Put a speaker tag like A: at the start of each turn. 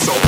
A: Cause